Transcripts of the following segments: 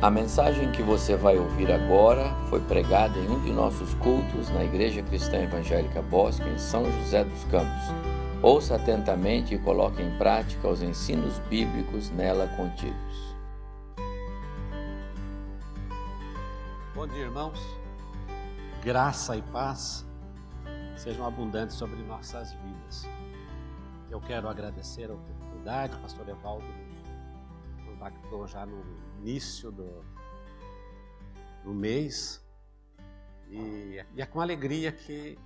A mensagem que você vai ouvir agora foi pregada em um de nossos cultos na Igreja Cristã Evangélica Bosque, em São José dos Campos. Ouça atentamente e coloque em prática os ensinos bíblicos nela contidos. Bom dia, irmãos. Graça e paz sejam abundantes sobre nossas vidas. Eu quero agradecer a oportunidade, pastor Evaldo nos contactou já no início do, do mês e, e é com alegria que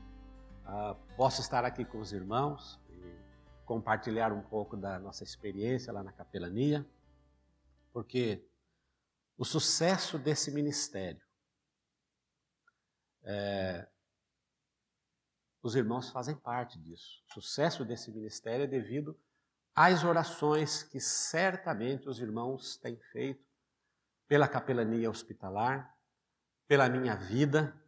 uh, posso estar aqui com os irmãos e compartilhar um pouco da nossa experiência lá na capelania, porque o sucesso desse ministério é, os irmãos fazem parte disso. O sucesso desse ministério é devido às orações que certamente os irmãos têm feito pela capelania hospitalar, pela minha vida,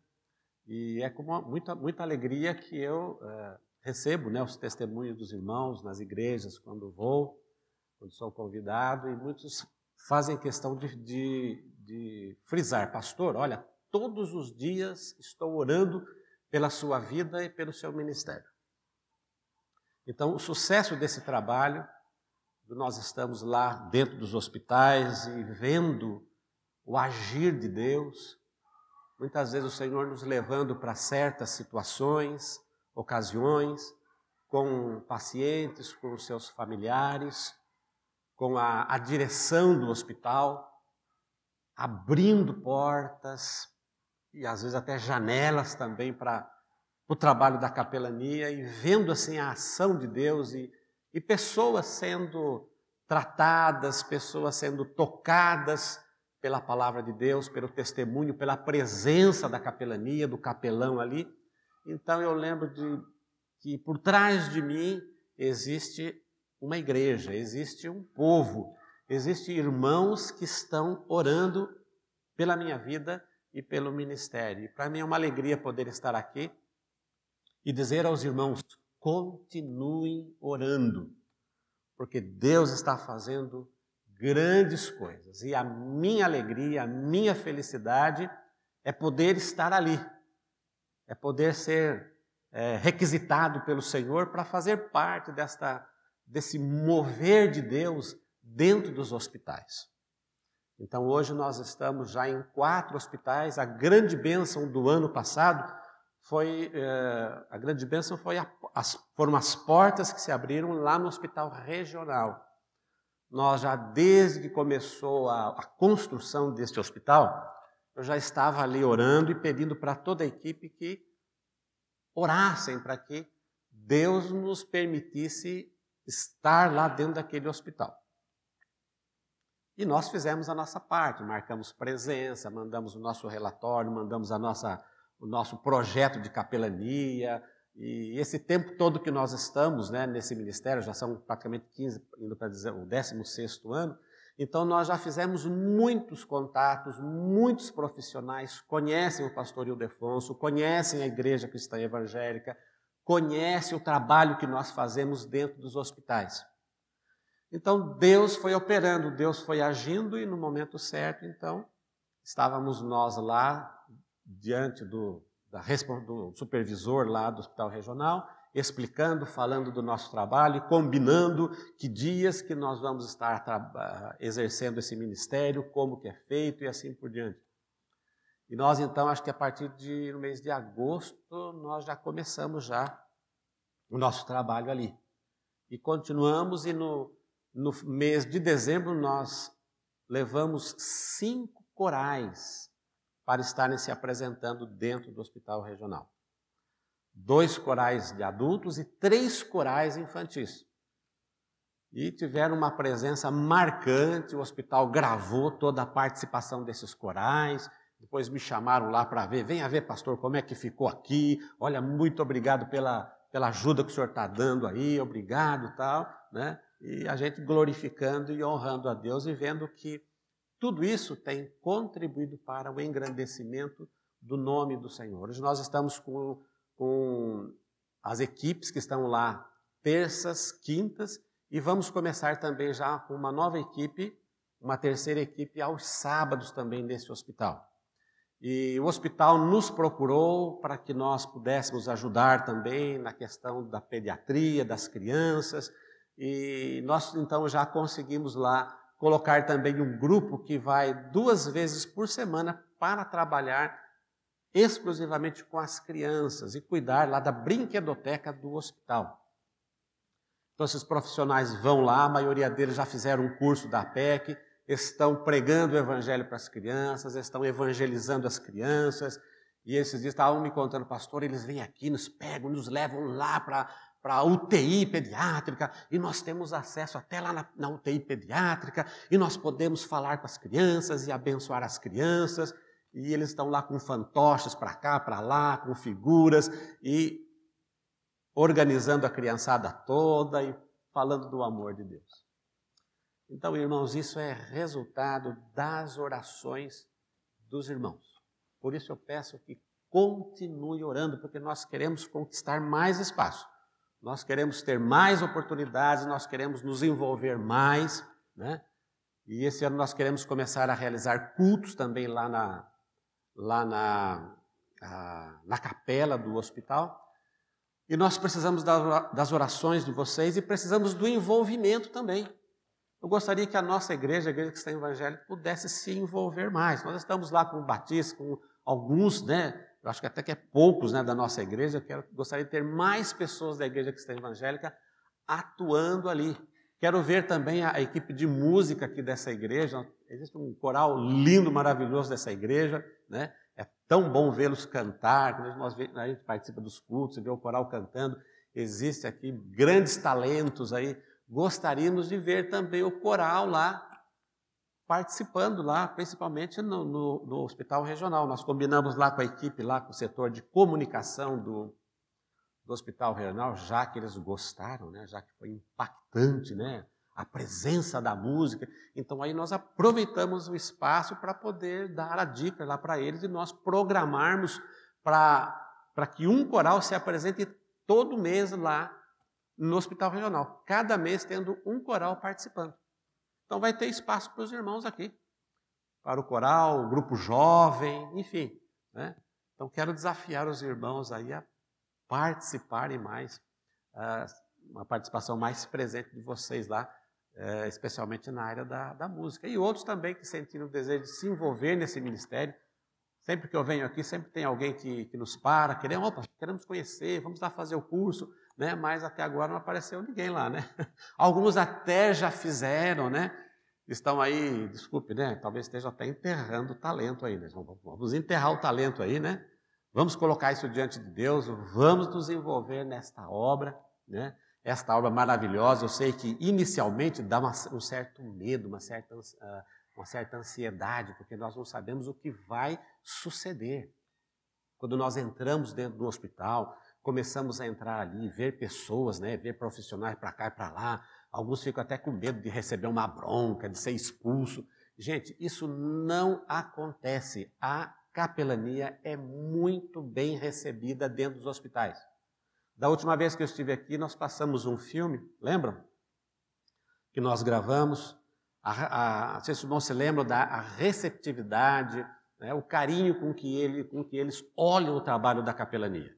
e é com muita, muita alegria que eu uh, recebo né, os testemunhos dos irmãos nas igrejas quando vou, quando sou convidado, e muitos fazem questão de, de, de frisar, pastor, olha, todos os dias estou orando pela sua vida e pelo seu ministério. Então, o sucesso desse trabalho, nós estamos lá dentro dos hospitais e vendo o agir de Deus. Muitas vezes o Senhor nos levando para certas situações, ocasiões, com pacientes, com os seus familiares, com a, a direção do hospital, abrindo portas e às vezes até janelas também para o trabalho da capelania e vendo assim a ação de Deus e, e pessoas sendo tratadas, pessoas sendo tocadas pela palavra de Deus, pelo testemunho, pela presença da capelania, do capelão ali. Então eu lembro de que por trás de mim existe uma igreja, existe um povo, existem irmãos que estão orando pela minha vida e pelo ministério. Para mim é uma alegria poder estar aqui e dizer aos irmãos: continuem orando, porque Deus está fazendo grandes coisas. E a minha alegria, a minha felicidade é poder estar ali, é poder ser é, requisitado pelo Senhor para fazer parte desta, desse mover de Deus dentro dos hospitais. Então hoje nós estamos já em quatro hospitais. A grande bênção do ano passado foi eh, a grande bênção foi a, as, foram as portas que se abriram lá no hospital regional. Nós já, desde que começou a, a construção deste hospital, eu já estava ali orando e pedindo para toda a equipe que orassem para que Deus nos permitisse estar lá dentro daquele hospital. E nós fizemos a nossa parte, marcamos presença, mandamos o nosso relatório, mandamos a nossa, o nosso projeto de capelania, e esse tempo todo que nós estamos né, nesse ministério, já são praticamente 15, indo para dizer o 16 ano, então nós já fizemos muitos contatos, muitos profissionais conhecem o pastor Ildefonso, conhecem a igreja cristã evangélica, conhecem o trabalho que nós fazemos dentro dos hospitais. Então Deus foi operando, Deus foi agindo e no momento certo, então, estávamos nós lá diante do da, do supervisor lá do hospital regional, explicando, falando do nosso trabalho combinando que dias que nós vamos estar exercendo esse ministério, como que é feito e assim por diante. E nós então, acho que a partir de no mês de agosto, nós já começamos já o nosso trabalho ali. E continuamos e no, no mês de dezembro nós levamos cinco corais para estarem se apresentando dentro do hospital regional. Dois corais de adultos e três corais infantis. E tiveram uma presença marcante, o hospital gravou toda a participação desses corais, depois me chamaram lá para ver, venha ver, pastor, como é que ficou aqui, olha, muito obrigado pela, pela ajuda que o senhor está dando aí, obrigado tal, né? E a gente glorificando e honrando a Deus e vendo que tudo isso tem contribuído para o engrandecimento do nome do Senhor. Hoje nós estamos com, com as equipes que estão lá terças, quintas, e vamos começar também já com uma nova equipe uma terceira equipe aos sábados também nesse hospital. E o hospital nos procurou para que nós pudéssemos ajudar também na questão da pediatria, das crianças, e nós então já conseguimos lá colocar também um grupo que vai duas vezes por semana para trabalhar exclusivamente com as crianças e cuidar lá da brinquedoteca do hospital. Então, esses profissionais vão lá, a maioria deles já fizeram um curso da PEC, estão pregando o evangelho para as crianças, estão evangelizando as crianças. E esses dias estavam me contando, pastor, eles vêm aqui, nos pegam, nos levam lá para para a UTI pediátrica, e nós temos acesso até lá na, na, UTI pediátrica, e nós podemos falar com as crianças e abençoar as crianças, e eles estão lá com fantoches para cá, para lá, com figuras, e organizando a criançada toda e falando do amor de Deus. Então, irmãos, isso é resultado das orações dos irmãos. Por isso eu peço que continue orando, porque nós queremos conquistar mais espaço. Nós queremos ter mais oportunidades, nós queremos nos envolver mais, né? E esse ano nós queremos começar a realizar cultos também lá na, lá na, a, na capela do hospital. E nós precisamos das orações de vocês e precisamos do envolvimento também. Eu gostaria que a nossa igreja, a igreja que está evangélica, pudesse se envolver mais. Nós estamos lá com o Batista, com alguns, né? Eu acho que até que é poucos né, da nossa igreja. Eu quero, gostaria de ter mais pessoas da igreja está evangélica atuando ali. Quero ver também a, a equipe de música aqui dessa igreja. Existe um coral lindo, maravilhoso dessa igreja, né? É tão bom vê-los cantar. Quando nós, a gente participa dos cultos e vê o coral cantando. Existe aqui grandes talentos aí gostaríamos de ver também o coral lá participando lá, principalmente no, no, no, hospital regional. Nós combinamos lá com a equipe, lá com o setor de comunicação do, do hospital regional, já que eles gostaram, né, já que foi impactante né, a presença da música. Então aí nós aproveitamos o espaço para poder dar a dica lá para eles e nós programarmos para que um coral se apresente todo mês lá no hospital regional, cada mês tendo um coral participando. Então vai ter espaço para os irmãos aqui, para o coral, o grupo jovem, enfim. Né? Então quero desafiar os irmãos aí a participarem mais, uma participação mais presente de vocês lá, uh, especialmente na área da, da música. E outros também que sentiram o desejo de se envolver nesse ministério. Sempre que eu venho aqui, sempre tem alguém que, que nos para, queremos, opa, queremos conhecer, vamos lá fazer o curso né? mas até agora não apareceu ninguém lá. Né? Alguns até já fizeram, né? Estão aí, desculpe, né? talvez esteja até enterrando o talento aí. Né? Vamos enterrar o talento aí, né? Vamos colocar isso diante de Deus, vamos nos envolver nesta obra, né? Esta obra maravilhosa, eu sei que inicialmente dá uma, um certo medo, uma certa, uh, uma certa ansiedade, porque nós não sabemos o que vai suceder. Quando nós entramos dentro do hospital, começamos a entrar ali, ver pessoas, né, ver profissionais para cá e para lá. Alguns ficam até com medo de receber uma bronca, de ser expulso. Gente, isso não acontece. A capelania é muito bem recebida dentro dos hospitais. Da última vez que eu estive aqui, nós passamos um filme, lembram? Que nós gravamos. A, a, se os irmãos se lembram da receptividade, né, o carinho com que, ele, com que eles olham o trabalho da capelania.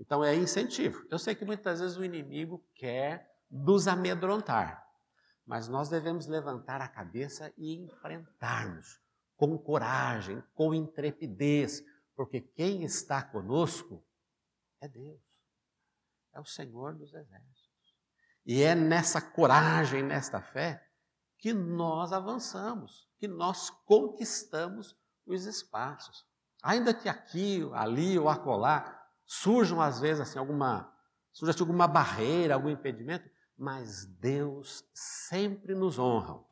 Então é incentivo. Eu sei que muitas vezes o inimigo quer nos amedrontar, mas nós devemos levantar a cabeça e enfrentarmos com coragem, com intrepidez, porque quem está conosco é Deus, é o Senhor dos Exércitos. E é nessa coragem, nesta fé, que nós avançamos, que nós conquistamos os espaços. Ainda que aqui, ali ou acolá surjam às vezes assim alguma surge alguma barreira, algum impedimento, mas Deus sempre nos honra.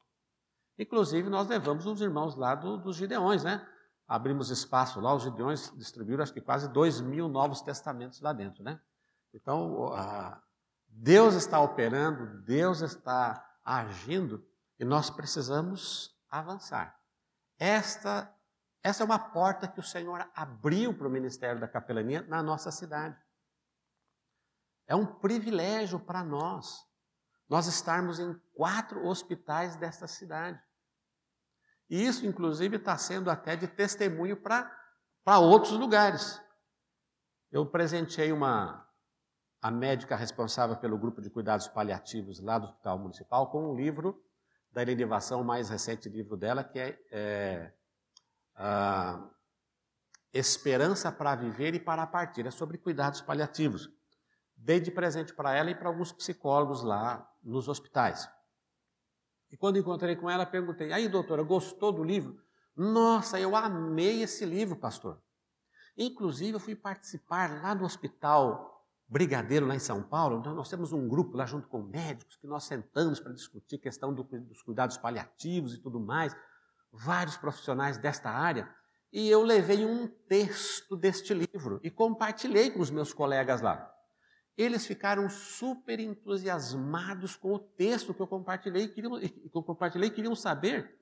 Inclusive nós levamos os irmãos lá do, dos Gideões, né? Abrimos espaço lá, os Gideões distribuíram acho que quase dois mil novos testamentos lá dentro, né? Então Deus está operando, Deus está agindo e nós precisamos avançar. Esta essa é uma porta que o Senhor abriu para o ministério da capelania na nossa cidade. É um privilégio para nós, nós estarmos em quatro hospitais desta cidade. E isso, inclusive, está sendo até de testemunho para outros lugares. Eu presenteei uma, a médica responsável pelo grupo de cuidados paliativos lá do Hospital Municipal com um livro da elevação, o mais recente livro dela, que é, é a Esperança para Viver e para Partir. É sobre cuidados paliativos. Dei de presente para ela e para alguns psicólogos lá nos hospitais. E quando encontrei com ela, perguntei: aí, doutora, gostou do livro? Nossa, eu amei esse livro, pastor. Inclusive, eu fui participar lá no hospital Brigadeiro, lá em São Paulo. Então, nós temos um grupo lá junto com médicos que nós sentamos para discutir questão do, dos cuidados paliativos e tudo mais. Vários profissionais desta área. E eu levei um texto deste livro e compartilhei com os meus colegas lá. Eles ficaram super entusiasmados com o texto que eu compartilhei, queriam, que eu compartilhei, queriam saber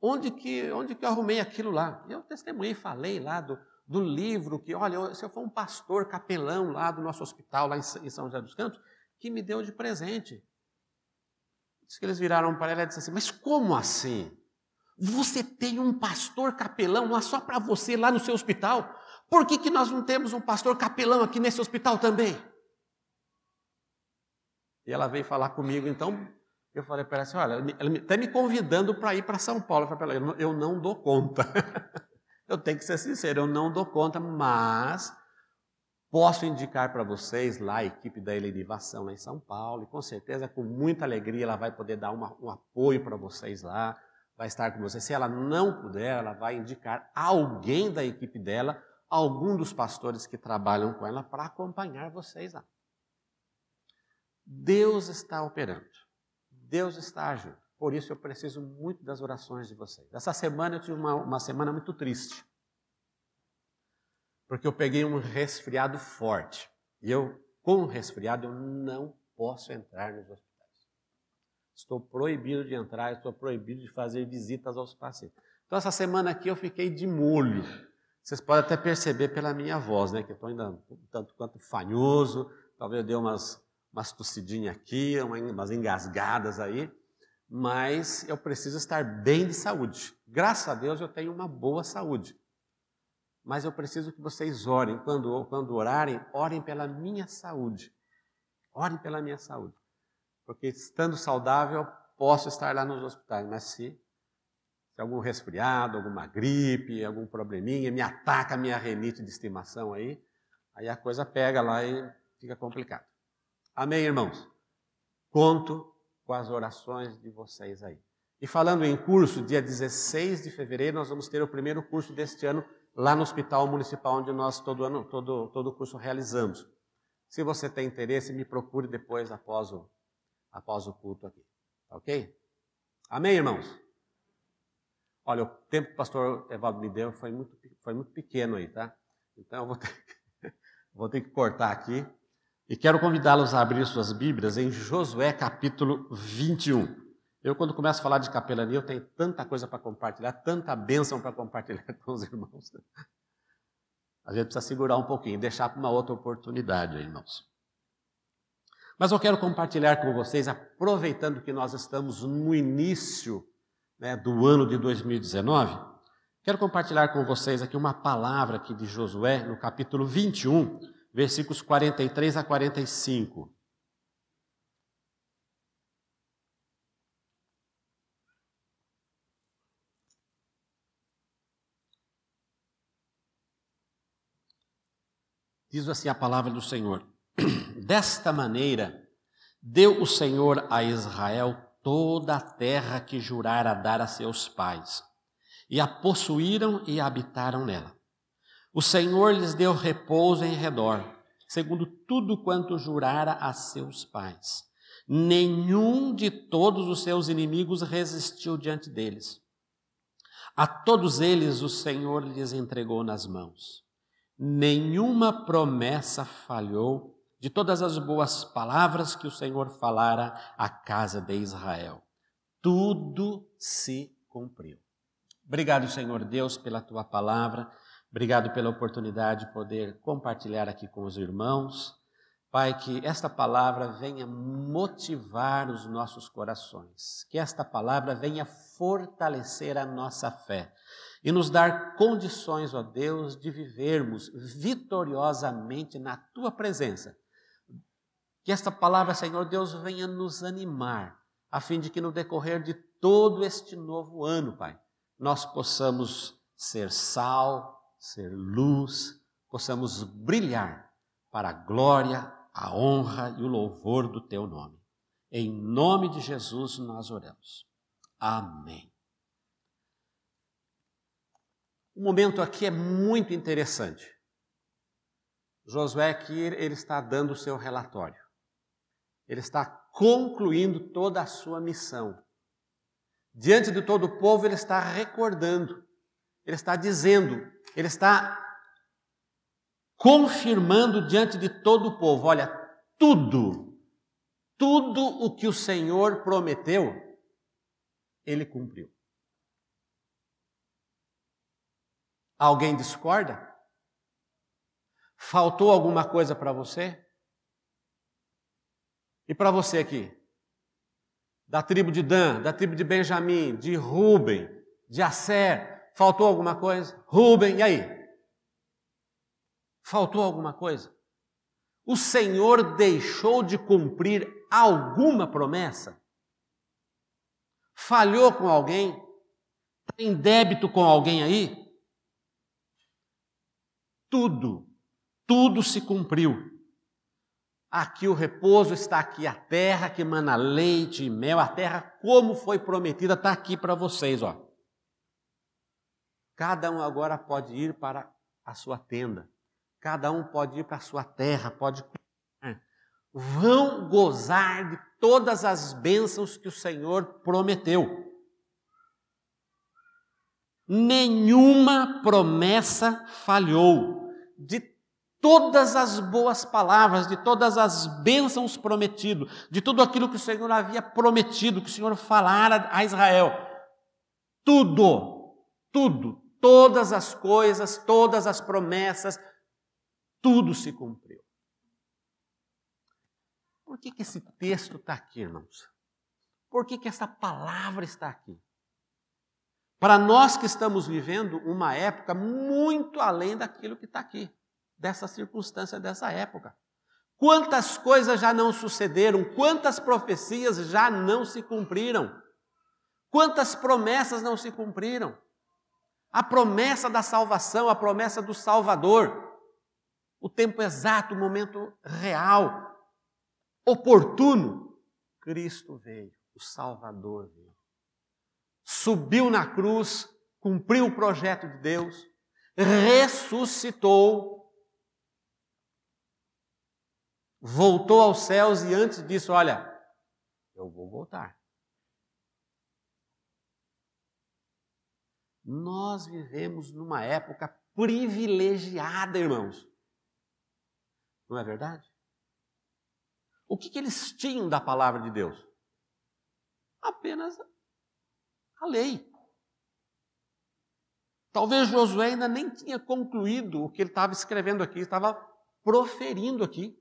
onde que, onde que eu arrumei aquilo lá. Eu testemunhei, falei lá do, do livro, que, olha, se eu for um pastor capelão lá do nosso hospital, lá em São José dos Campos, que me deu de presente. Diz que eles viraram para ela e disseram assim: Mas como assim? Você tem um pastor capelão lá só para você lá no seu hospital? Por que, que nós não temos um pastor capelão aqui nesse hospital também? E ela veio falar comigo, então eu falei para ela assim: olha, ela está me convidando para ir para São Paulo. Eu falei para ela: eu não dou conta. Eu tenho que ser sincero, eu não dou conta, mas posso indicar para vocês lá a equipe da Elenivação lá em São Paulo, e com certeza, com muita alegria, ela vai poder dar uma, um apoio para vocês lá, vai estar com vocês. Se ela não puder, ela vai indicar alguém da equipe dela, algum dos pastores que trabalham com ela, para acompanhar vocês lá. Deus está operando, Deus está agindo. Por isso eu preciso muito das orações de vocês. Essa semana eu tive uma, uma semana muito triste. Porque eu peguei um resfriado forte. E eu, com o resfriado, eu não posso entrar nos hospitais. Estou proibido de entrar, estou proibido de fazer visitas aos pacientes. Então, essa semana aqui eu fiquei de molho. Vocês podem até perceber pela minha voz, né? Que eu estou ainda um tanto quanto fanhoso. Talvez eu dê umas, umas tossidinhas aqui, umas engasgadas aí mas eu preciso estar bem de saúde. Graças a Deus eu tenho uma boa saúde. Mas eu preciso que vocês orem. Quando, quando orarem, orem pela minha saúde. Orem pela minha saúde. Porque estando saudável, posso estar lá nos hospitais. Mas se, se algum resfriado, alguma gripe, algum probleminha, me ataca a minha renite de estimação aí, aí a coisa pega lá e fica complicado. Amém, irmãos? Conto com as orações de vocês aí. E falando em curso, dia 16 de fevereiro nós vamos ter o primeiro curso deste ano lá no Hospital Municipal, onde nós todo ano, todo, todo curso realizamos. Se você tem interesse, me procure depois após o, após o culto aqui. Tá ok? Amém, irmãos? Olha, o tempo que o pastor Evaldo me deu foi muito, foi muito pequeno aí, tá? Então eu vou ter, vou ter que cortar aqui. E quero convidá-los a abrir suas Bíblias em Josué capítulo 21. Eu, quando começo a falar de capelania, eu tenho tanta coisa para compartilhar, tanta bênção para compartilhar com os irmãos. A gente precisa segurar um pouquinho, deixar para uma outra oportunidade, irmãos. Mas eu quero compartilhar com vocês, aproveitando que nós estamos no início né, do ano de 2019, quero compartilhar com vocês aqui uma palavra aqui de Josué, no capítulo 21, versículos 43 a 45. Diz assim a palavra do Senhor: Desta maneira deu o Senhor a Israel toda a terra que jurara dar a seus pais, e a possuíram e habitaram nela. O Senhor lhes deu repouso em redor, segundo tudo quanto jurara a seus pais. Nenhum de todos os seus inimigos resistiu diante deles. A todos eles o Senhor lhes entregou nas mãos. Nenhuma promessa falhou de todas as boas palavras que o Senhor falara à casa de Israel. Tudo se cumpriu. Obrigado, Senhor Deus, pela tua palavra. Obrigado pela oportunidade de poder compartilhar aqui com os irmãos. Pai, que esta palavra venha motivar os nossos corações, que esta palavra venha fortalecer a nossa fé e nos dar condições, ó Deus, de vivermos vitoriosamente na tua presença. Que esta palavra, Senhor Deus, venha nos animar, a fim de que no decorrer de todo este novo ano, Pai, nós possamos ser sal, ser luz, possamos brilhar para a glória, a honra e o louvor do teu nome. Em nome de Jesus nós oramos. Amém. O momento aqui é muito interessante. Josué aqui ele está dando o seu relatório. Ele está concluindo toda a sua missão. Diante de todo o povo, ele está recordando, ele está dizendo, ele está confirmando diante de todo o povo: olha, tudo, tudo o que o Senhor prometeu, ele cumpriu. Alguém discorda? Faltou alguma coisa para você? E para você aqui? Da tribo de Dan, da tribo de Benjamim, de Ruben, de Asser, faltou alguma coisa? Ruben, e aí? Faltou alguma coisa? O Senhor deixou de cumprir alguma promessa? Falhou com alguém? Tem débito com alguém aí? Tudo, tudo se cumpriu. Aqui o repouso está aqui, a terra que mana leite e mel, a terra como foi prometida está aqui para vocês, ó. Cada um agora pode ir para a sua tenda. Cada um pode ir para a sua terra, pode vão gozar de todas as bênçãos que o Senhor prometeu. Nenhuma promessa falhou. De todas as boas palavras, de todas as bênçãos prometidas, de tudo aquilo que o Senhor havia prometido, que o Senhor falara a Israel. Tudo, tudo, todas as coisas, todas as promessas, tudo se cumpriu. Por que, que esse texto está aqui, irmãos? Por que, que essa palavra está aqui? Para nós que estamos vivendo uma época muito além daquilo que está aqui, dessa circunstância, dessa época. Quantas coisas já não sucederam, quantas profecias já não se cumpriram, quantas promessas não se cumpriram. A promessa da salvação, a promessa do Salvador, o tempo exato, o momento real, oportuno, Cristo veio, o Salvador veio. Subiu na cruz, cumpriu o projeto de Deus, ressuscitou, voltou aos céus e antes disso, olha, eu vou voltar. Nós vivemos numa época privilegiada, irmãos. Não é verdade? O que, que eles tinham da palavra de Deus? Apenas a lei. Talvez Josué ainda nem tinha concluído o que ele estava escrevendo aqui, estava proferindo aqui.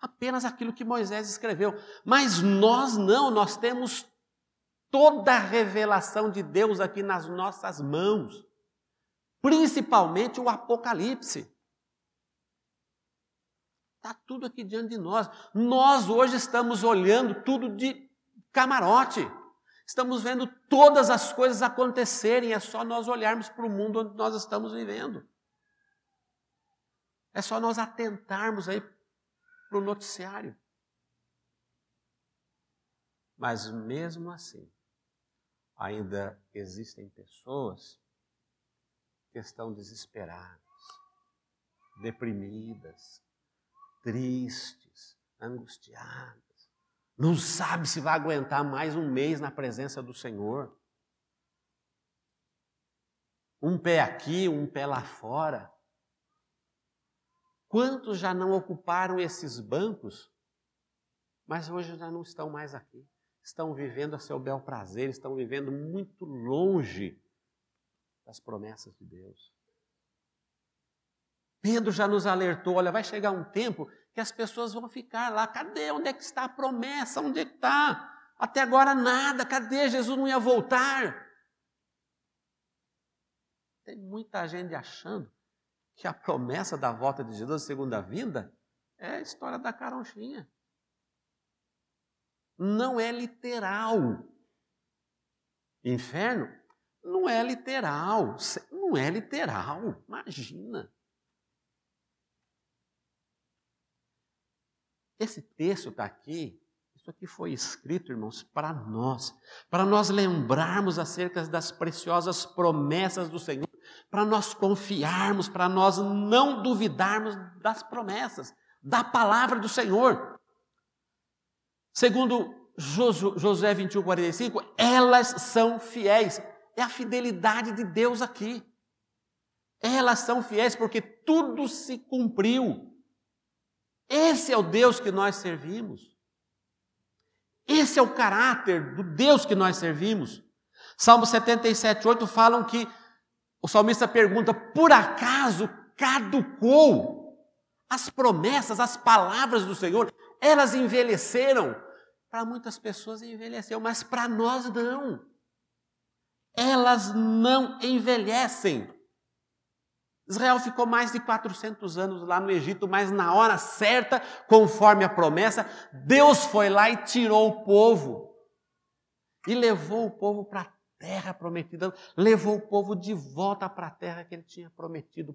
Apenas aquilo que Moisés escreveu. Mas nós não, nós temos toda a revelação de Deus aqui nas nossas mãos, principalmente o Apocalipse. Está tudo aqui diante de nós. Nós hoje estamos olhando tudo de camarote. Estamos vendo todas as coisas acontecerem, é só nós olharmos para o mundo onde nós estamos vivendo. É só nós atentarmos aí para o noticiário. Mas mesmo assim, ainda existem pessoas que estão desesperadas, deprimidas, tristes, angustiadas. Não sabe se vai aguentar mais um mês na presença do Senhor. Um pé aqui, um pé lá fora. Quantos já não ocuparam esses bancos, mas hoje já não estão mais aqui? Estão vivendo a seu bel prazer, estão vivendo muito longe das promessas de Deus. Pedro já nos alertou: olha, vai chegar um tempo que as pessoas vão ficar lá. Cadê? Onde é que está a promessa? Onde é que está? Até agora nada. Cadê? Jesus não ia voltar. Tem muita gente achando que a promessa da volta de Jesus, segunda vinda, é a história da caronchinha. Não é literal. Inferno não é literal. Não é literal. Imagina. Esse texto está aqui, isso aqui foi escrito, irmãos, para nós, para nós lembrarmos acerca das preciosas promessas do Senhor, para nós confiarmos, para nós não duvidarmos das promessas, da palavra do Senhor. Segundo Josué 21, 45, elas são fiéis. É a fidelidade de Deus aqui. Elas são fiéis porque tudo se cumpriu. Esse é o Deus que nós servimos. Esse é o caráter do Deus que nós servimos. Salmo 77, 8 falam que o salmista pergunta: por acaso caducou as promessas, as palavras do Senhor? Elas envelheceram. Para muitas pessoas envelheceu, mas para nós não. Elas não envelhecem. Israel ficou mais de 400 anos lá no Egito, mas na hora certa, conforme a promessa, Deus foi lá e tirou o povo. E levou o povo para terra prometida, levou o povo de volta para a terra que ele tinha prometido,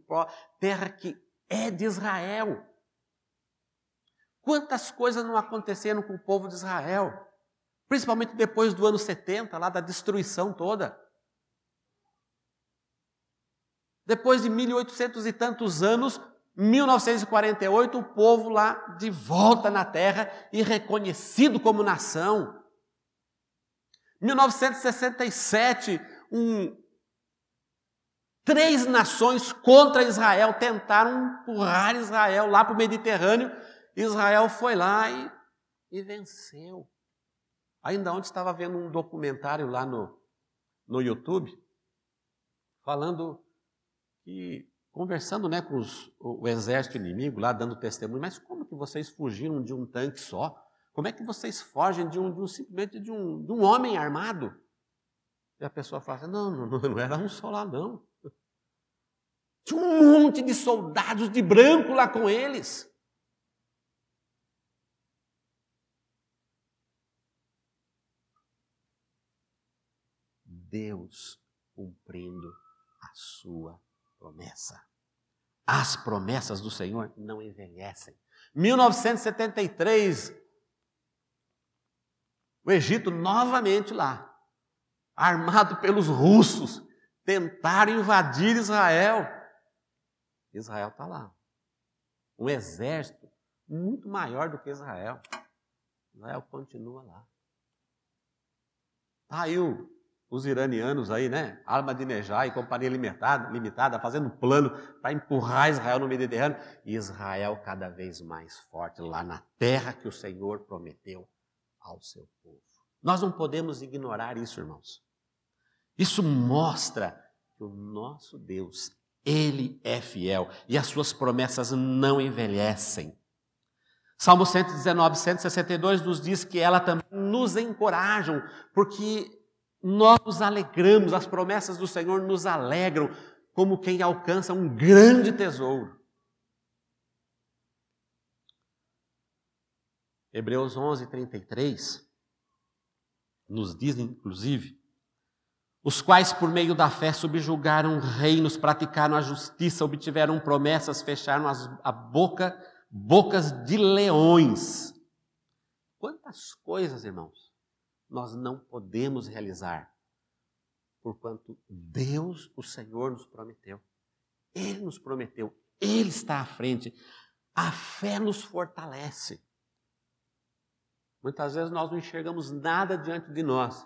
terra que é de Israel. Quantas coisas não aconteceram com o povo de Israel, principalmente depois do ano 70, lá da destruição toda. Depois de 1800 e tantos anos, 1948, o povo lá de volta na terra e reconhecido como nação. 1967, um, três nações contra Israel tentaram empurrar Israel lá para o Mediterrâneo. Israel foi lá e, e venceu. Ainda ontem estava vendo um documentário lá no, no YouTube falando que, conversando né, com os, o, o exército inimigo lá, dando testemunho, mas como que vocês fugiram de um tanque só? Como é que vocês fogem de um, de um simplesmente de um, de um homem armado? E a pessoa fala assim, não, não, não era um só lá, não. Tinha um monte de soldados de branco lá com eles. Deus cumprindo a sua promessa. As promessas do Senhor não envelhecem. 1973, o Egito novamente lá, armado pelos russos, tentaram invadir Israel. Israel está lá. Um exército muito maior do que Israel. Israel continua lá. Está aí o, os iranianos aí, né? Ahmadinejad e companhia limitada, limitada fazendo plano para empurrar Israel no Mediterrâneo. E Israel cada vez mais forte lá na terra que o Senhor prometeu ao seu povo. Nós não podemos ignorar isso, irmãos. Isso mostra que o nosso Deus, Ele é fiel e as suas promessas não envelhecem. Salmo 119, 162 nos diz que ela também nos encorajam, porque nós nos alegramos, as promessas do Senhor nos alegram, como quem alcança um grande tesouro. Hebreus 11, 33 nos diz, inclusive, os quais, por meio da fé, subjugaram reinos, praticaram a justiça, obtiveram promessas, fecharam as, a boca, bocas de leões. Quantas coisas, irmãos, nós não podemos realizar, porquanto Deus, o Senhor, nos prometeu. Ele nos prometeu, Ele está à frente. A fé nos fortalece. Muitas vezes nós não enxergamos nada diante de nós.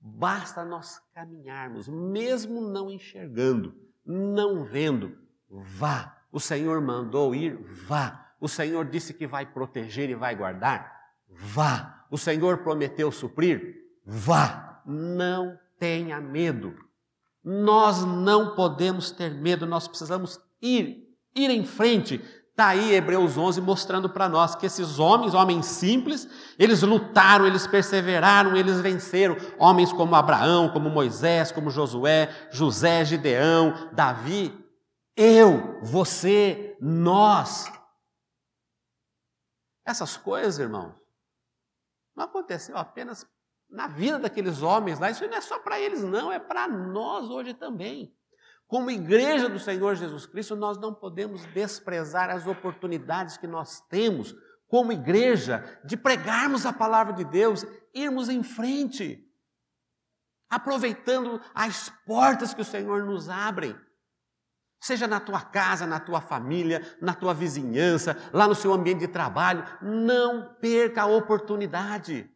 Basta nós caminharmos, mesmo não enxergando, não vendo. Vá. O Senhor mandou ir, vá. O Senhor disse que vai proteger e vai guardar, vá. O Senhor prometeu suprir, vá. Não tenha medo. Nós não podemos ter medo, nós precisamos ir, ir em frente, Está aí Hebreus 11 mostrando para nós que esses homens, homens simples, eles lutaram, eles perseveraram, eles venceram. Homens como Abraão, como Moisés, como Josué, José, Gideão, Davi. Eu, você, nós. Essas coisas, irmãos, não aconteceu apenas na vida daqueles homens lá. Isso não é só para eles, não, é para nós hoje também. Como igreja do Senhor Jesus Cristo, nós não podemos desprezar as oportunidades que nós temos, como igreja, de pregarmos a palavra de Deus, irmos em frente, aproveitando as portas que o Senhor nos abre. Seja na tua casa, na tua família, na tua vizinhança, lá no seu ambiente de trabalho, não perca a oportunidade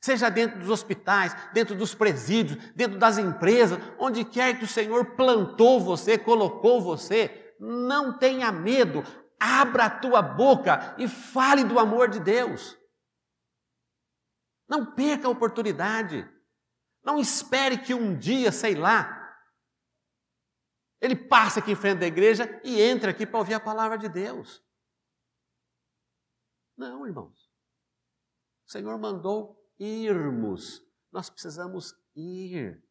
seja dentro dos hospitais, dentro dos presídios, dentro das empresas, onde quer que o Senhor plantou você, colocou você, não tenha medo, abra a tua boca e fale do amor de Deus. Não perca a oportunidade. Não espere que um dia, sei lá, ele passe aqui em frente da igreja e entre aqui para ouvir a palavra de Deus. Não, irmãos. O Senhor mandou irmos. Nós precisamos ir.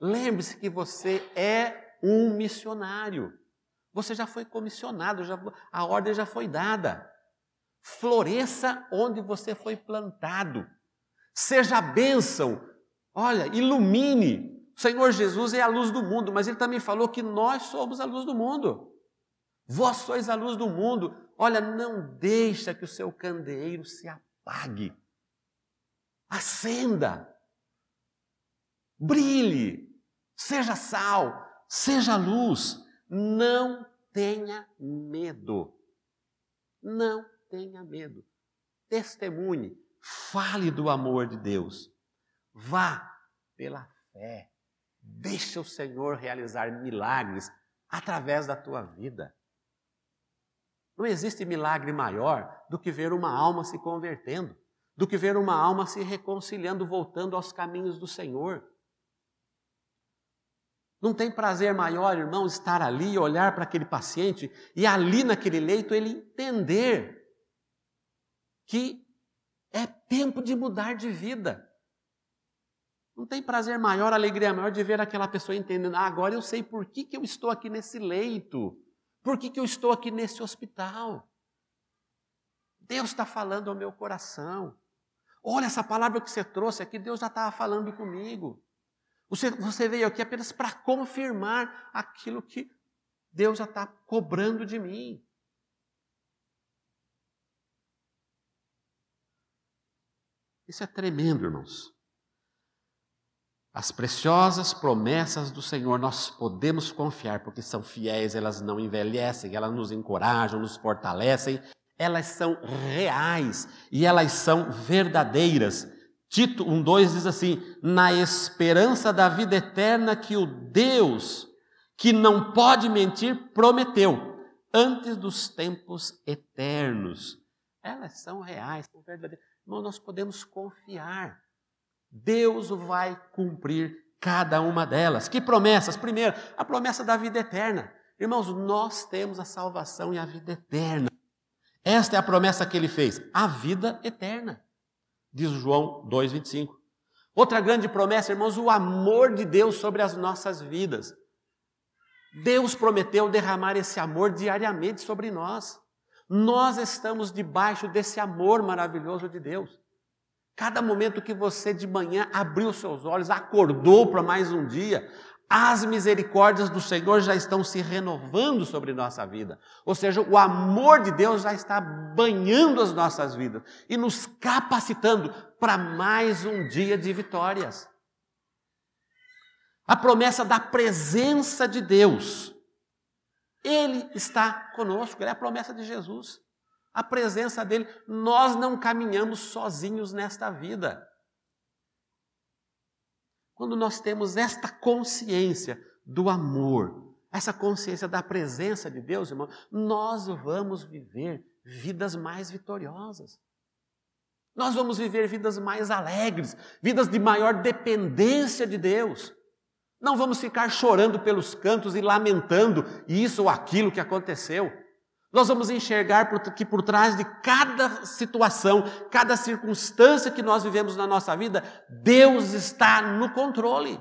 Lembre-se que você é um missionário. Você já foi comissionado, já, a ordem já foi dada. Floresça onde você foi plantado. Seja bênção. Olha, ilumine. O Senhor Jesus é a luz do mundo, mas ele também falou que nós somos a luz do mundo. Vós sois a luz do mundo. Olha, não deixa que o seu candeeiro se apague. Acenda. Brilhe. Seja sal. Seja luz. Não tenha medo. Não tenha medo. Testemunhe. Fale do amor de Deus. Vá pela fé. Deixa o Senhor realizar milagres através da tua vida. Não existe milagre maior do que ver uma alma se convertendo do que ver uma alma se reconciliando, voltando aos caminhos do Senhor. Não tem prazer maior, irmão, estar ali olhar para aquele paciente e ali naquele leito ele entender que é tempo de mudar de vida. Não tem prazer maior, alegria maior de ver aquela pessoa entendendo, ah, agora eu sei por que, que eu estou aqui nesse leito, por que, que eu estou aqui nesse hospital. Deus está falando ao meu coração. Olha, essa palavra que você trouxe aqui, Deus já estava falando comigo. Você, você veio aqui apenas para confirmar aquilo que Deus já está cobrando de mim. Isso é tremendo, irmãos. As preciosas promessas do Senhor nós podemos confiar, porque são fiéis, elas não envelhecem, elas nos encorajam, nos fortalecem elas são reais e elas são verdadeiras. Tito 1,2 diz assim: na esperança da vida eterna que o Deus, que não pode mentir, prometeu antes dos tempos eternos. Elas são reais, são verdadeiras. Irmão, nós podemos confiar. Deus vai cumprir cada uma delas. Que promessas? Primeiro, a promessa da vida eterna. Irmãos, nós temos a salvação e a vida eterna. Esta é a promessa que ele fez, a vida eterna, diz João 2,25. Outra grande promessa, irmãos, o amor de Deus sobre as nossas vidas. Deus prometeu derramar esse amor diariamente sobre nós. Nós estamos debaixo desse amor maravilhoso de Deus. Cada momento que você de manhã abriu seus olhos, acordou para mais um dia, as misericórdias do Senhor já estão se renovando sobre nossa vida. Ou seja, o amor de Deus já está banhando as nossas vidas e nos capacitando para mais um dia de vitórias. A promessa da presença de Deus. Ele está conosco, é a promessa de Jesus. A presença dele, nós não caminhamos sozinhos nesta vida. Quando nós temos esta consciência do amor, essa consciência da presença de Deus, irmão, nós vamos viver vidas mais vitoriosas. Nós vamos viver vidas mais alegres, vidas de maior dependência de Deus. Não vamos ficar chorando pelos cantos e lamentando isso ou aquilo que aconteceu. Nós vamos enxergar que por trás de cada situação, cada circunstância que nós vivemos na nossa vida, Deus está no controle.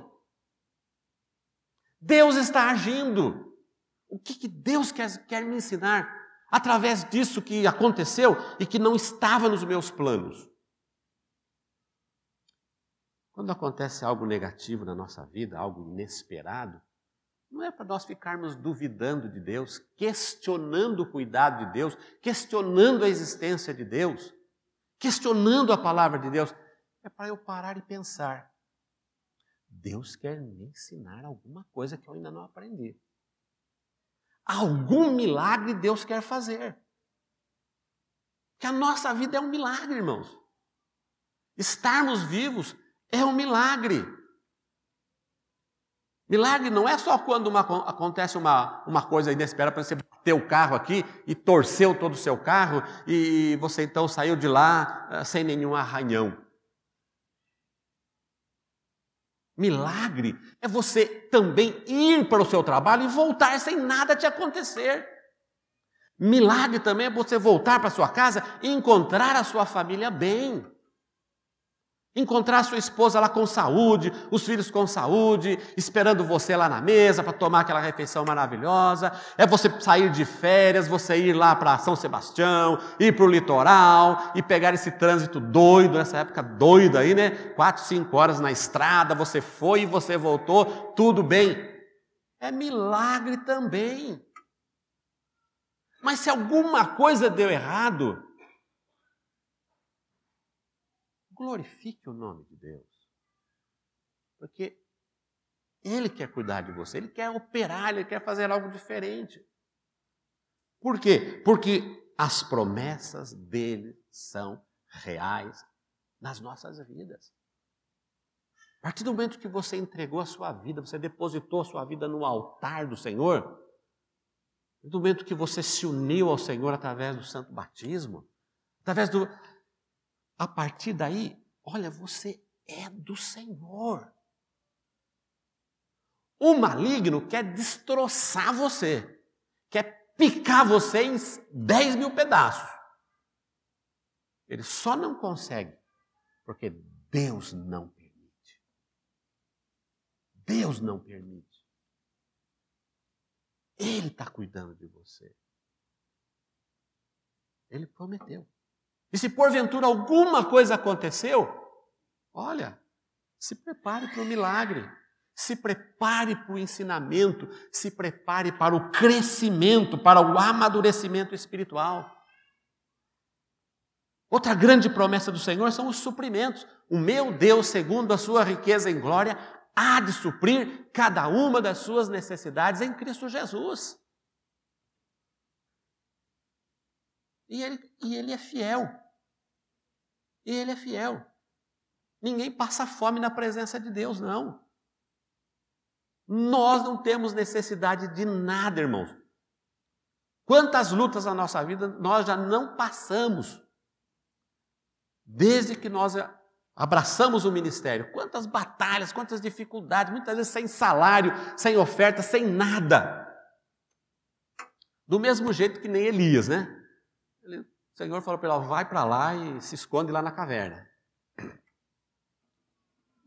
Deus está agindo. O que, que Deus quer, quer me ensinar através disso que aconteceu e que não estava nos meus planos? Quando acontece algo negativo na nossa vida, algo inesperado, não é para nós ficarmos duvidando de Deus, questionando o cuidado de Deus, questionando a existência de Deus, questionando a palavra de Deus. É para eu parar e pensar: Deus quer me ensinar alguma coisa que eu ainda não aprendi. Algum milagre Deus quer fazer. Que a nossa vida é um milagre, irmãos. Estarmos vivos é um milagre. Milagre não é só quando uma, acontece uma, uma coisa inesperada, para você bater o carro aqui e torceu todo o seu carro e você então saiu de lá uh, sem nenhum arranhão. Milagre é você também ir para o seu trabalho e voltar sem nada te acontecer. Milagre também é você voltar para sua casa e encontrar a sua família bem. Encontrar sua esposa lá com saúde, os filhos com saúde, esperando você lá na mesa para tomar aquela refeição maravilhosa. É você sair de férias, você ir lá para São Sebastião, ir para o litoral e pegar esse trânsito doido, nessa época doida aí, né? Quatro, cinco horas na estrada, você foi e você voltou, tudo bem. É milagre também. Mas se alguma coisa deu errado, glorifique o nome de Deus. Porque Ele quer cuidar de você, Ele quer operar, Ele quer fazer algo diferente. Por quê? Porque as promessas dele são reais nas nossas vidas. A partir do momento que você entregou a sua vida, você depositou a sua vida no altar do Senhor, do momento que você se uniu ao Senhor através do santo batismo, através do, a partir daí, olha, você é do Senhor. O maligno quer destroçar você, quer picar você em 10 mil pedaços. Ele só não consegue porque Deus não permite. Deus não permite. Ele está cuidando de você. Ele prometeu. E se porventura alguma coisa aconteceu, olha, se prepare para o milagre, se prepare para o ensinamento, se prepare para o crescimento, para o amadurecimento espiritual. Outra grande promessa do Senhor são os suprimentos. O meu Deus, segundo a sua riqueza em glória, há de suprir cada uma das suas necessidades em Cristo Jesus. E ele, e ele é fiel. E ele é fiel. Ninguém passa fome na presença de Deus, não. Nós não temos necessidade de nada, irmãos. Quantas lutas na nossa vida nós já não passamos desde que nós abraçamos o ministério? Quantas batalhas, quantas dificuldades, muitas vezes sem salário, sem oferta, sem nada. Do mesmo jeito que nem Elias, né? O Senhor falou para ele: vai para lá e se esconde lá na caverna.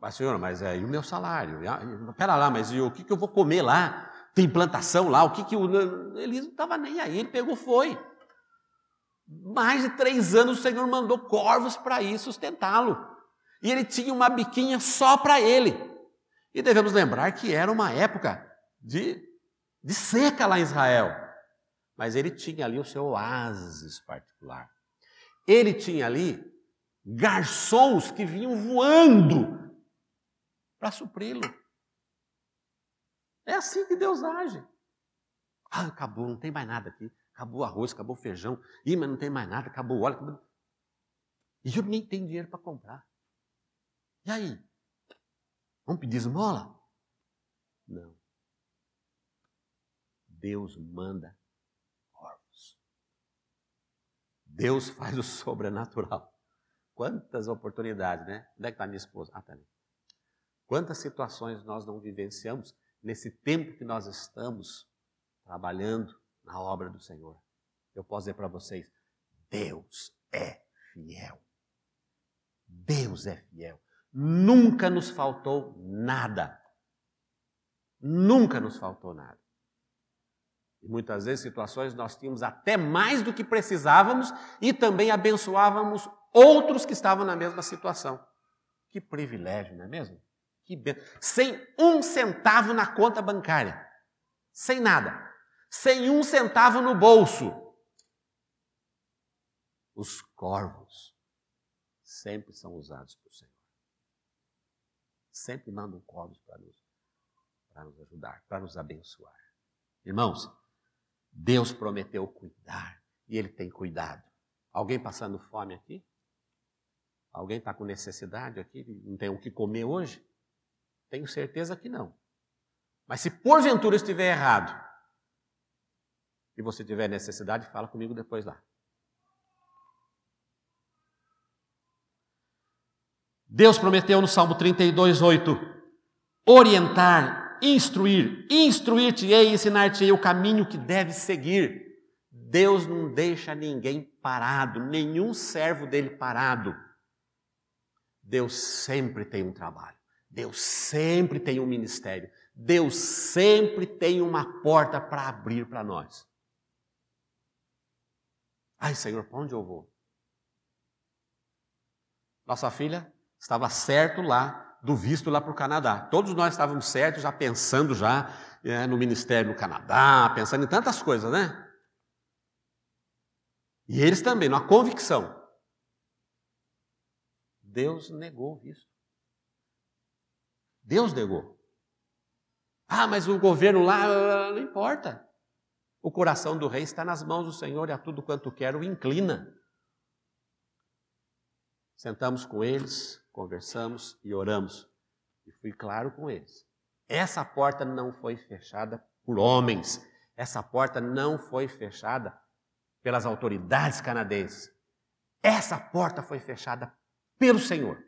Mas, Senhor, mas é, e o meu salário? Espera lá, mas e o que, que eu vou comer lá? Tem plantação lá? O que que. Ele não estava nem aí, ele pegou, foi. Mais de três anos o Senhor mandou corvos para ir sustentá-lo. E ele tinha uma biquinha só para ele. E devemos lembrar que era uma época de, de seca lá em Israel mas ele tinha ali o seu oásis particular. Ele tinha ali garçons que vinham voando para supri-lo. É assim que Deus age. Ah, acabou, não tem mais nada aqui. Acabou o arroz, acabou o feijão. Ih, mas não tem mais nada, acabou o óleo. Acabou... E eu nem tenho dinheiro para comprar. E aí? Vamos pedir esmola? Não. Deus manda Deus faz o sobrenatural. Quantas oportunidades, né? Onde é que está minha esposa? Ah, está ali. Quantas situações nós não vivenciamos nesse tempo que nós estamos trabalhando na obra do Senhor. eu posso dizer para vocês: Deus é fiel. Deus é fiel. Nunca nos faltou nada. Nunca nos faltou nada. E muitas vezes, situações, nós tínhamos até mais do que precisávamos e também abençoávamos outros que estavam na mesma situação. Que privilégio, não é mesmo? Que ben... Sem um centavo na conta bancária. Sem nada. Sem um centavo no bolso. Os corvos sempre são usados por Senhor. Sempre mandam corvos para nos, para nos ajudar, para nos abençoar. Irmãos, Deus prometeu cuidar e Ele tem cuidado. Alguém passando fome aqui? Alguém está com necessidade aqui? Não tem o que comer hoje? Tenho certeza que não. Mas se porventura estiver errado e você tiver necessidade, fala comigo depois lá. Deus prometeu no Salmo 32, 8: orientar, instruir, instruir-te-ei ensinar-te-ei o caminho que deves seguir. Deus não deixa ninguém parado, nenhum servo dele parado. Deus sempre tem um trabalho, Deus sempre tem um ministério, Deus sempre tem uma porta para abrir para nós. Ai, Senhor, para onde eu vou? Nossa filha estava certo lá do visto lá para o Canadá. Todos nós estávamos certos, já pensando já é, no ministério no Canadá, pensando em tantas coisas, né? E eles também, na convicção. Deus negou o visto. Deus negou. Ah, mas o governo lá não importa. O coração do rei está nas mãos do Senhor e a tudo quanto quer o inclina. Sentamos com eles, conversamos e oramos. E fui claro com eles. Essa porta não foi fechada por homens. Essa porta não foi fechada pelas autoridades canadenses. Essa porta foi fechada pelo Senhor.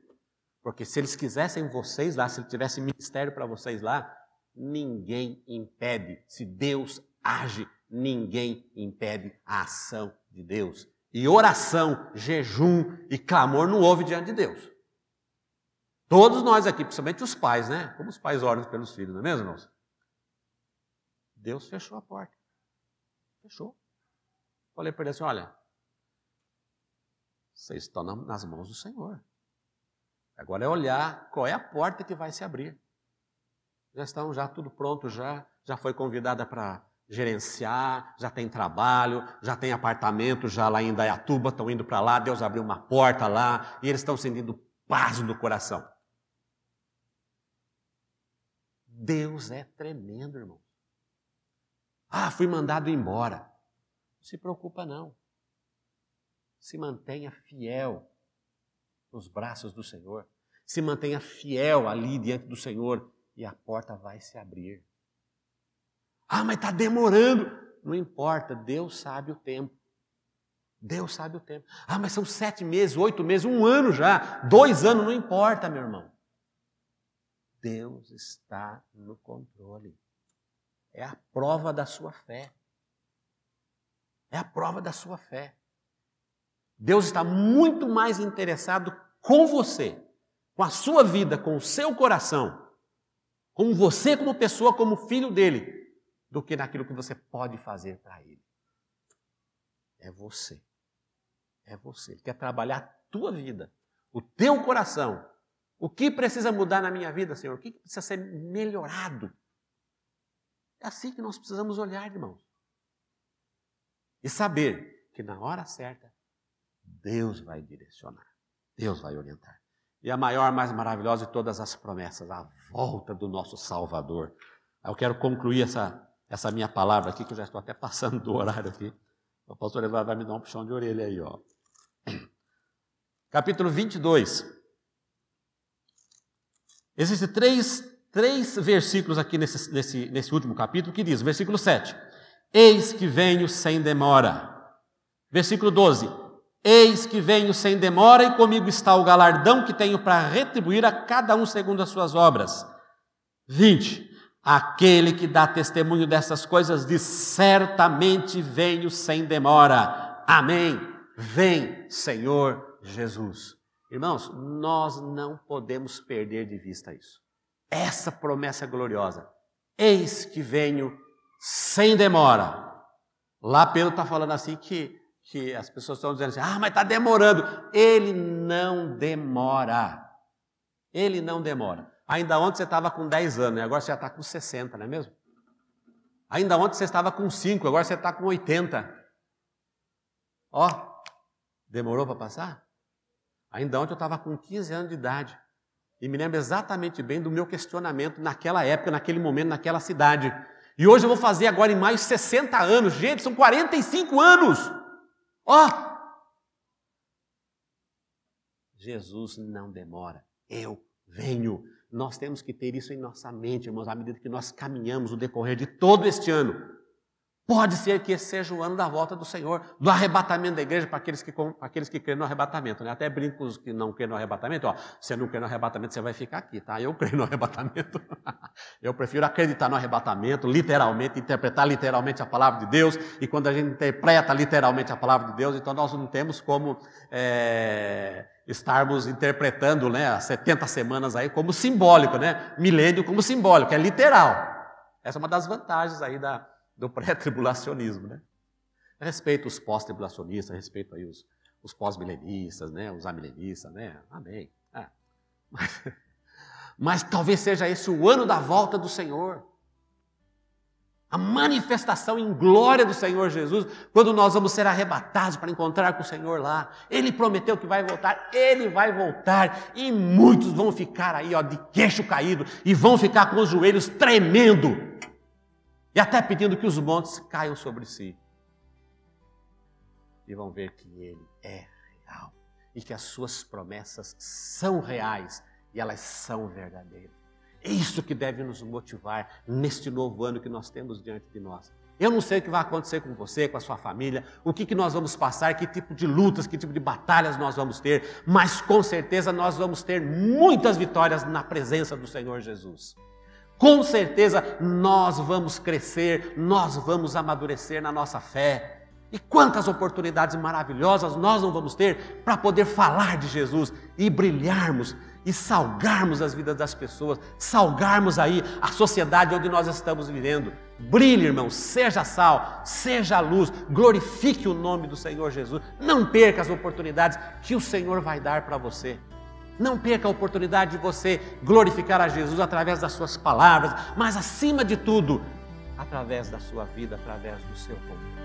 Porque se eles quisessem vocês lá, se ele tivesse ministério para vocês lá, ninguém impede. Se Deus age, ninguém impede a ação de Deus. E oração, jejum e clamor não houve diante de Deus. Todos nós aqui, principalmente os pais, né? Como os pais oram pelos filhos, não é mesmo, irmãos? Deus fechou a porta. Fechou. Falei para ele assim: olha, vocês estão nas mãos do Senhor. Agora é olhar qual é a porta que vai se abrir. Já estão já tudo pronto, já, já foi convidada para gerenciar, já tem trabalho, já tem apartamento já lá em Dayatuba, estão indo para lá, Deus abriu uma porta lá e eles estão sentindo paz no coração. Deus é tremendo, irmão. Ah, fui mandado embora. Não se preocupa, não. Se mantenha fiel nos braços do Senhor. Se mantenha fiel ali diante do Senhor e a porta vai se abrir. Ah, mas está demorando. Não importa, Deus sabe o tempo. Deus sabe o tempo. Ah, mas são sete meses, oito meses, um ano já, dois anos, não importa, meu irmão. Deus está no controle. É a prova da sua fé. É a prova da sua fé. Deus está muito mais interessado com você, com a sua vida, com o seu coração, com você como pessoa, como filho dele, do que naquilo que você pode fazer para ele. É você. É você. Ele quer trabalhar a tua vida, o teu coração, o que precisa mudar na minha vida, Senhor? O que precisa ser melhorado? É assim que nós precisamos olhar, irmãos. E saber que na hora certa, Deus vai direcionar, Deus vai orientar. E a maior, mais maravilhosa de todas as promessas, a volta do nosso Salvador. Eu quero concluir essa, essa minha palavra aqui, que eu já estou até passando do horário aqui. O pastor vai me dar um puxão de orelha aí, ó. Capítulo 22. Existem três, três versículos aqui nesse, nesse, nesse último capítulo que diz, versículo 7, Eis que venho sem demora. Versículo 12, Eis que venho sem demora e comigo está o galardão que tenho para retribuir a cada um segundo as suas obras. 20. Aquele que dá testemunho dessas coisas diz: certamente venho sem demora. Amém. Vem, Senhor Jesus. Irmãos, nós não podemos perder de vista isso. Essa promessa gloriosa. Eis que venho sem demora. Lá Pedro está falando assim que, que as pessoas estão dizendo assim: ah, mas está demorando. Ele não demora. Ele não demora. Ainda ontem você estava com 10 anos, e agora você já está com 60, não é mesmo? Ainda ontem você estava com 5, agora você está com 80. Ó, demorou para passar? Ainda ontem eu estava com 15 anos de idade. E me lembro exatamente bem do meu questionamento naquela época, naquele momento, naquela cidade. E hoje eu vou fazer agora em mais 60 anos. Gente, são 45 anos. Ó! Jesus não demora. Eu venho. Nós temos que ter isso em nossa mente, irmãos, à medida que nós caminhamos o decorrer de todo este ano. Pode ser que esse seja o ano da volta do Senhor, do arrebatamento da igreja para aqueles que, para aqueles que creem no arrebatamento. Né? Até brinco os que não creem no arrebatamento. Ó, você não crê no arrebatamento, você vai ficar aqui, tá? Eu creio no arrebatamento. Eu prefiro acreditar no arrebatamento, literalmente, interpretar literalmente a palavra de Deus. E quando a gente interpreta literalmente a palavra de Deus, então nós não temos como é, estarmos interpretando né, as 70 semanas aí como simbólico, né? Milênio como simbólico, é literal. Essa é uma das vantagens aí da, do pré-tribulacionismo, né? Respeito os pós-tribulacionistas, respeito aí os, os pós-milenistas, né? Os amilenistas, né? Amém. É. Mas, mas talvez seja esse o ano da volta do Senhor a manifestação em glória do Senhor Jesus, quando nós vamos ser arrebatados para encontrar com o Senhor lá. Ele prometeu que vai voltar, ele vai voltar, e muitos vão ficar aí, ó, de queixo caído, e vão ficar com os joelhos tremendo, e até pedindo que os montes caiam sobre si. E vão ver que ele é real, e que as suas promessas são reais, e elas são verdadeiras. É isso que deve nos motivar neste novo ano que nós temos diante de nós. Eu não sei o que vai acontecer com você, com a sua família, o que, que nós vamos passar, que tipo de lutas, que tipo de batalhas nós vamos ter, mas com certeza nós vamos ter muitas vitórias na presença do Senhor Jesus. Com certeza nós vamos crescer, nós vamos amadurecer na nossa fé. E quantas oportunidades maravilhosas nós não vamos ter para poder falar de Jesus e brilharmos e salgarmos as vidas das pessoas, salgarmos aí a sociedade onde nós estamos vivendo. Brilhe, irmão, seja sal, seja luz, glorifique o nome do Senhor Jesus. Não perca as oportunidades que o Senhor vai dar para você. Não perca a oportunidade de você glorificar a Jesus através das suas palavras, mas acima de tudo, através da sua vida, através do seu corpo.